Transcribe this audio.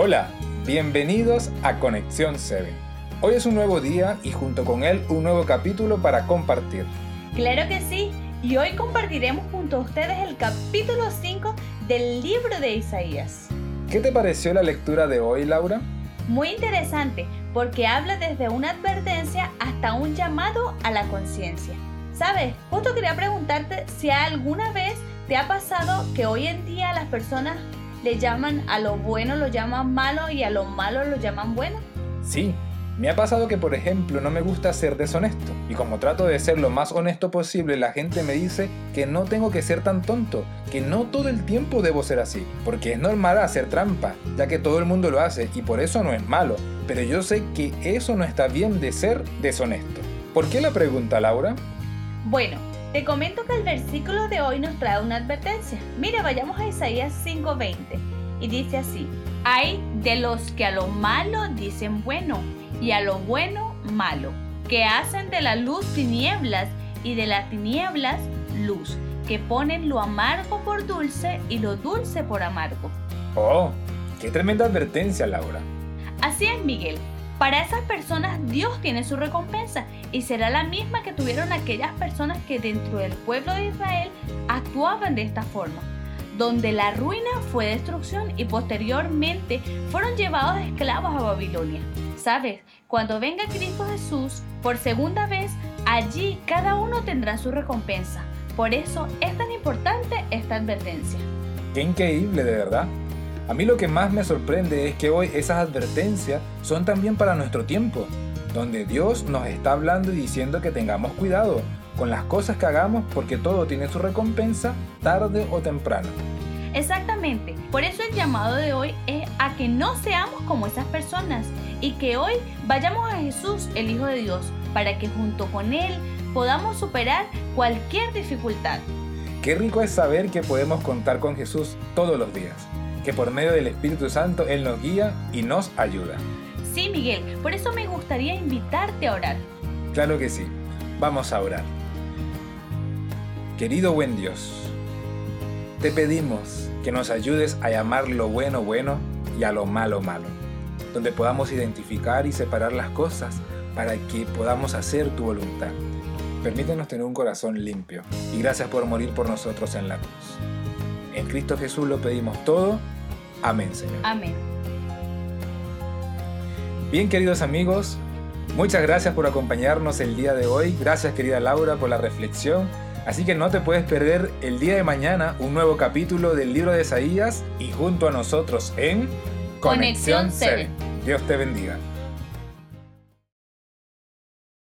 Hola, bienvenidos a Conexión 7. Hoy es un nuevo día y junto con él un nuevo capítulo para compartir. Claro que sí, y hoy compartiremos junto a ustedes el capítulo 5 del libro de Isaías. ¿Qué te pareció la lectura de hoy, Laura? Muy interesante, porque habla desde una advertencia hasta un llamado a la conciencia. ¿Sabes? Justo quería preguntarte si alguna vez te ha pasado que hoy en día las personas le llaman a lo bueno lo llaman malo y a lo malo lo llaman bueno? Sí, me ha pasado que por ejemplo no me gusta ser deshonesto y como trato de ser lo más honesto posible la gente me dice que no tengo que ser tan tonto, que no todo el tiempo debo ser así, porque es normal hacer trampa, ya que todo el mundo lo hace y por eso no es malo, pero yo sé que eso no está bien de ser deshonesto. ¿Por qué la pregunta Laura? Bueno, te comento que el versículo de hoy nos trae una advertencia. Mira, vayamos a Isaías 5:20 y dice así, hay de los que a lo malo dicen bueno y a lo bueno malo, que hacen de la luz tinieblas y de las tinieblas luz, que ponen lo amargo por dulce y lo dulce por amargo. Oh, qué tremenda advertencia, Laura. Así es, Miguel. Para esas personas Dios tiene su recompensa y será la misma que tuvieron aquellas personas que dentro del pueblo de Israel actuaban de esta forma, donde la ruina fue destrucción y posteriormente fueron llevados esclavos a Babilonia. ¿Sabes? Cuando venga Cristo Jesús por segunda vez, allí cada uno tendrá su recompensa. Por eso es tan importante esta advertencia. Qué increíble, de verdad. A mí lo que más me sorprende es que hoy esas advertencias son también para nuestro tiempo, donde Dios nos está hablando y diciendo que tengamos cuidado con las cosas que hagamos porque todo tiene su recompensa tarde o temprano. Exactamente, por eso el llamado de hoy es a que no seamos como esas personas y que hoy vayamos a Jesús, el Hijo de Dios, para que junto con Él podamos superar cualquier dificultad. Qué rico es saber que podemos contar con Jesús todos los días que por medio del Espíritu Santo Él nos guía y nos ayuda. Sí, Miguel, por eso me gustaría invitarte a orar. Claro que sí, vamos a orar. Querido buen Dios, te pedimos que nos ayudes a llamar lo bueno bueno y a lo malo malo, donde podamos identificar y separar las cosas para que podamos hacer tu voluntad. Permítenos tener un corazón limpio y gracias por morir por nosotros en la cruz. En Cristo Jesús lo pedimos todo. Amén, Señor. Amén. Bien, queridos amigos, muchas gracias por acompañarnos el día de hoy. Gracias, querida Laura, por la reflexión. Así que no te puedes perder el día de mañana un nuevo capítulo del libro de Isaías y junto a nosotros en Conexión 7. Dios te bendiga.